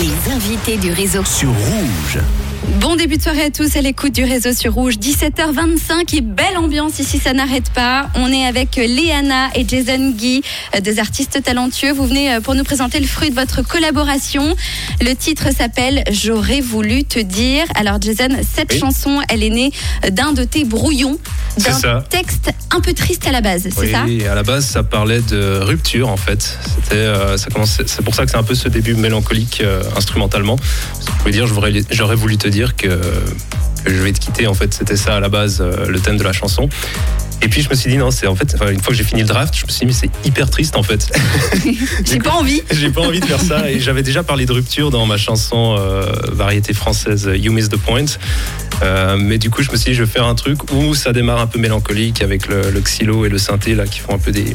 Les invités du réseau. sur Rouge. Bon début de soirée à tous à l'écoute du réseau sur Rouge. 17h25 et belle ambiance ici, ça n'arrête pas. On est avec Léana et Jason Guy, euh, deux artistes talentueux. Vous venez euh, pour nous présenter le fruit de votre collaboration. Le titre s'appelle J'aurais voulu te dire. Alors Jason, cette Oui. chanson, elle est née d'un de tes brouillons, C'est d'un texte un peu triste à la base, c'est Oui, ça? à la base, ça parlait de rupture en fait. C'était, euh, ça c'est pour ça que c'est un peu ce début mélancolique euh, instrumentalement. Vous pouvez dire, j'aurais voulu te dire que, que je vais te quitter. En fait, c'était ça à la base euh, le thème de la chanson. Et puis je me suis dit non, c'est en fait, une fois que j'ai fini le draft, je me suis dit mais c'est hyper triste en fait. J'ai pas envie. J'ai pas envie de faire ça. Et j'avais déjà parlé de rupture dans ma chanson euh, variété française You Miss the Point. Euh, mais du coup, je me suis dit, je vais faire un truc où ça démarre un peu mélancolique avec le, le xylo et le synthé là, qui font un peu des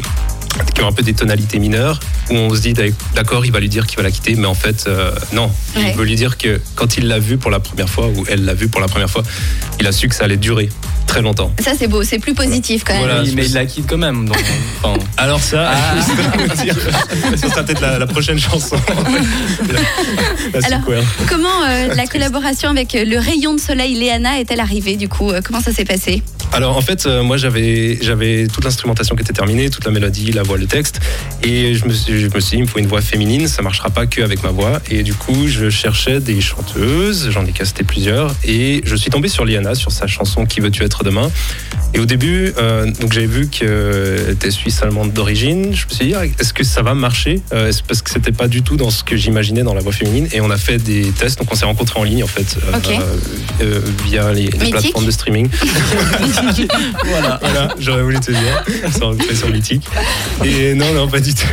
qui ont un peu des tonalités mineures, où on se dit d'accord, il va lui dire qu'il va la quitter, mais en fait, euh, non. Ouais. Il veut lui dire que quand il l'a vu pour la première fois, ou elle l'a vu pour la première fois, il a su que ça allait durer très longtemps. Ça c'est beau, c'est plus positif quand même. Voilà. Oui, mais il la quitte quand même. donc, enfin, Alors ça, ce sera peut-être la, la prochaine chanson. la Alors. Comment euh, la collaboration avec le rayon de soleil Léana est-elle arrivée du coup Euh, Comment ça s'est passé? Alors en fait, euh, moi j'avais j'avais toute l'instrumentation qui était terminée, toute la mélodie, la voix, le texte, et je me suis je me suis dit il me faut une voix féminine, ça marchera pas que avec ma voix, et du coup je cherchais des chanteuses, j'en ai casté plusieurs, et je suis tombé sur Liana sur sa chanson Qui veux-tu être demain? Et au début, euh, donc j'avais vu qu'elle était suisse allemande d'origine. Je me suis dit, ah, est-ce que ça va marcher? Euh, Parce que c'était pas du tout dans ce que j'imaginais dans la voix féminine. Et on a fait des tests. Donc on s'est rencontrés en ligne en fait, euh, Ok. euh, via les, plateformes de streaming. voilà. Voilà, j'aurais voulu te dire, sur, sur Mythique. Et non, non, pas du tout.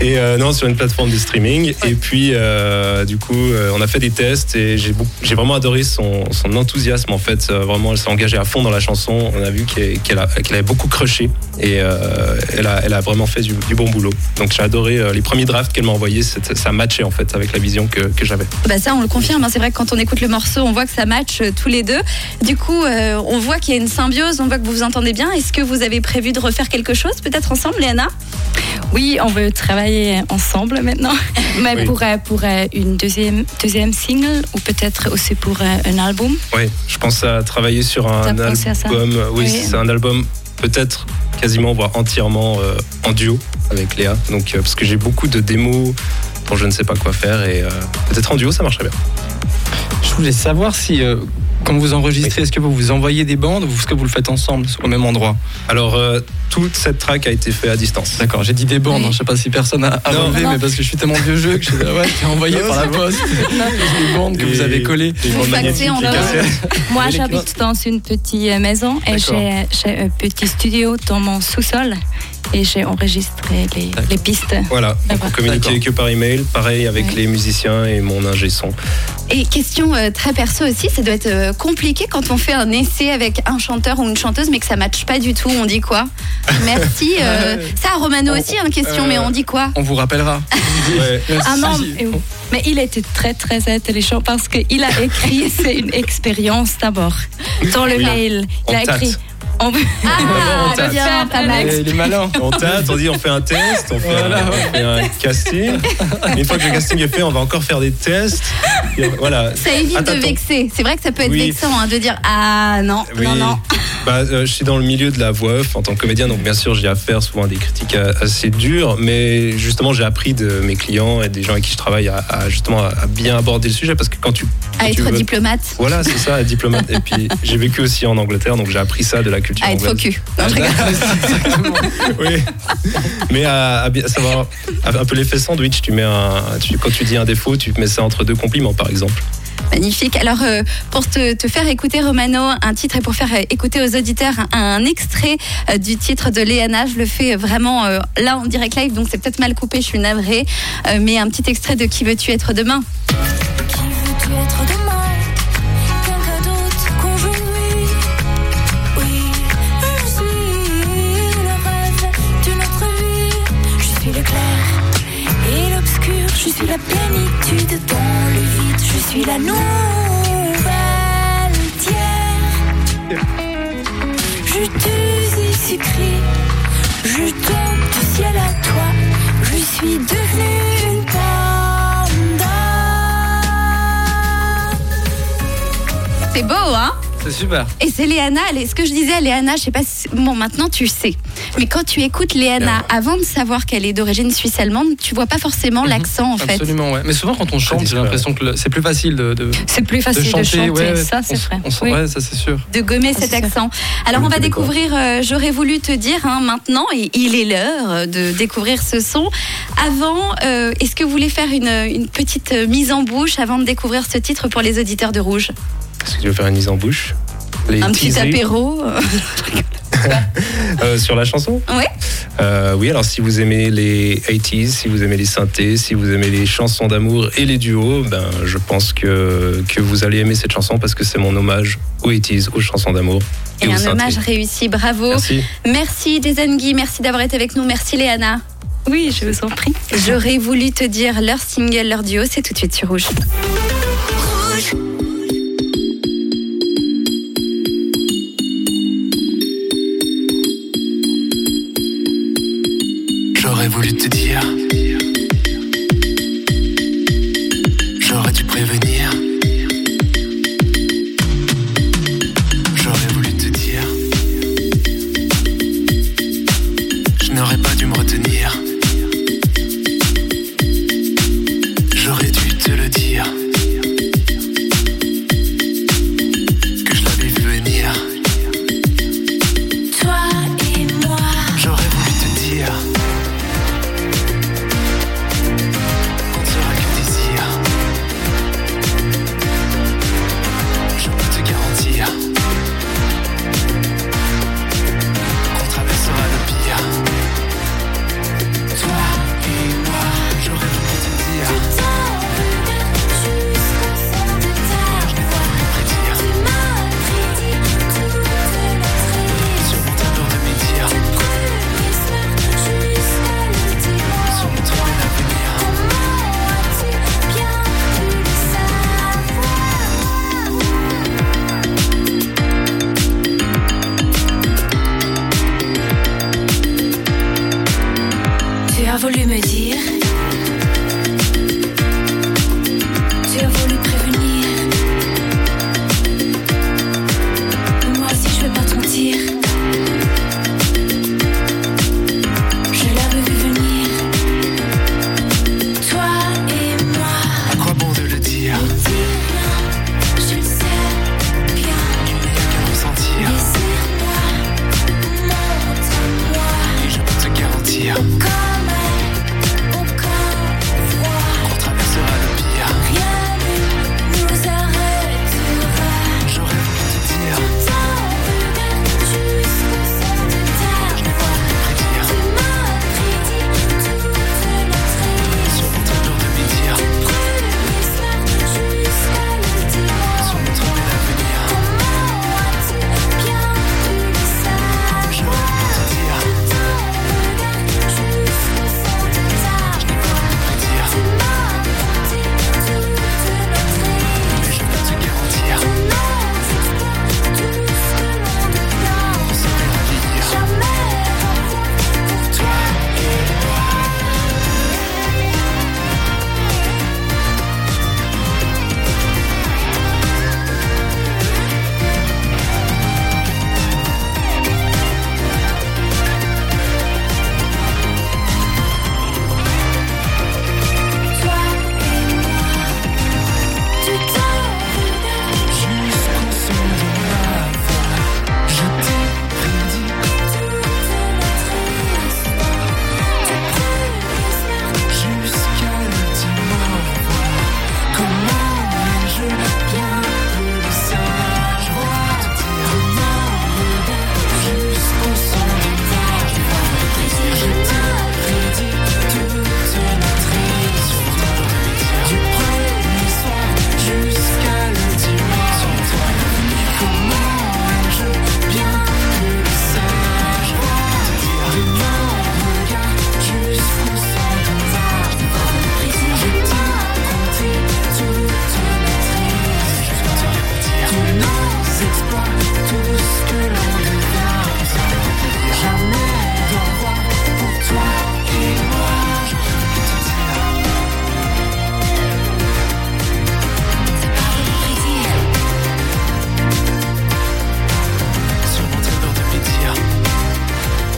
Et euh, non, sur une plateforme de streaming. Et puis, euh, du coup, euh, on a fait des tests et j'ai vraiment adoré son, enthousiasme. En fait, vraiment, elle s'est engagée à fond dans la chanson. On a vu qu'elle a- avait beaucoup crushé et elle, a, vraiment fait du, bon boulot. Donc, j'ai adoré les premiers drafts qu'elle m'a envoyés. Ça matchait en fait avec la vision que, j'avais. Bah ça on le confirme, hein. c'est vrai que quand on écoute le morceau on voit que ça match tous les deux. Du coup on voit qu'il y a une symbiose, on voit que vous vous entendez bien. Est-ce que vous avez prévu de refaire quelque chose peut-être ensemble Léana? Oui, on veut travailler ensemble maintenant. Mais Oui. pour, euh, pour euh, une deuxième, deuxième single ou peut-être aussi pour euh, un album? Oui, je pense à travailler sur un album. Oui, Oui. c'est un album peut-être quasiment, voire entièrement euh, en duo avec Léa. Donc, euh, parce que j'ai beaucoup de démos dont je ne sais pas quoi faire et euh, peut-être en duo ça marcherait bien. Je voulais savoir si, euh, quand vous enregistrez, est-ce que vous vous envoyez des bandes ou est-ce que vous le faites ensemble au même endroit? Alors, euh, toute cette track a été faite à distance. D'accord, j'ai dit des bandes. Oui. hein, Je sais pas si personne a, a relevé, mais parce que je suis tellement vieux jeu que je suis ouais, envoyé Non, par la poste. des bandes que vous avez collées. Vous faxez. Moi, les j'habite dans une petite maison et j'ai un petit studio dans mon sous-sol et j'ai enregistré les, pistes. Voilà, on communiquait D'accord. que par email, pareil avec Oui. les musiciens et mon ingé son. Et question euh, très perso aussi, ça doit être euh, compliqué quand on fait un essai avec un chanteur ou une chanteuse mais que ça matche pas du tout. On dit quoi? Merci. euh, ça, Romano On- aussi, une question, euh, mais on dit quoi? On vous rappellera. Ouais. Ah non, mais- mais il était très très intelligent parce qu'il a écrit c'est une expérience d'abord. Dans le Oui. mail, il On a tâte. On veut Ah, on tâte. bien, pas mal. Il est malin. On tâte, on dit on fait un test, on fait, Voilà, un, on fait un casting. Et une fois que le casting est fait, on va encore faire des tests. Et voilà. Ça évite Attends, de vexer. C'est vrai que ça peut être Oui. vexant hein, de dire ah non, Oui. non, non. Bah, euh, je suis dans le milieu de la voix off en tant que comédien, donc bien sûr j'ai affaire souvent à des critiques assez dures, mais justement j'ai appris de mes clients et des gens avec qui je travaille à, à justement à, bien aborder le sujet parce que quand tu À tu être veux- diplomate, voilà c'est ça, diplomate. Et puis j'ai vécu aussi en Angleterre, donc j'ai appris ça de la culture à être faux anglaise. cul. Non, je rigole. Oui. Mais à, à bien savoir un peu l'effet sandwich, tu mets un, tu- quand tu dis un défaut, tu mets ça entre deux compliments par exemple. Magnifique. Alors, euh, pour te, faire écouter, Romano, un titre et pour faire euh, écouter aux auditeurs un, extrait euh, du titre de Léana, je le fais vraiment là en direct live, donc c'est peut-être mal coupé, je suis navrée, mais un petit extrait de Qui veux-tu être demain? Qui veux-tu être demain? Je suis la plénitude dans le je suis la nouvelle tière. Juteuse et je tombe du ciel à toi. Je suis devenue une panda. C'est beau, hein? C'est super. Et c'est Léana, ce que je disais à Léana, je sais pas si... Bon, maintenant tu sais. Mais quand tu écoutes Léana, avant de savoir qu'elle est d'origine suisse-allemande, tu vois pas forcément Mhm. l'accent, en fait. Absolument, ouais. Mais souvent, quand on chante, j'ai l'impression que le- c'est plus facile de, de, C'est plus de facile de chanter. chanter, ouais, ouais. ça c'est vrai. on Oui. Ouais, ça c'est sûr. de gommer cet accent. Alors on va découvrir, euh, j'aurais voulu te dire hein, maintenant, et il est l'heure de découvrir ce son. Avant, euh, est-ce que vous voulez faire une, une petite mise en bouche avant de découvrir ce titre pour les auditeurs de Rouge? Est-ce que tu veux faire une mise en bouche Les Un petit apéro euh, sur la chanson Ouais. Euh, oui, alors si vous aimez les 80s, si vous aimez les synthés, si vous aimez les chansons d'amour et les duos, ben, je pense que, que vous allez aimer cette chanson parce que c'est mon hommage aux 80s, aux chansons d'amour et, Et aux un synthés. hommage réussi, bravo. Merci. Merci Jason Guy, merci d'avoir été avec nous, merci Léana. Oui, je vous en prie. J'aurais voulu te dire leur single, leur duo, c'est tout de suite sur Rouge. J'aurais voulu te dire.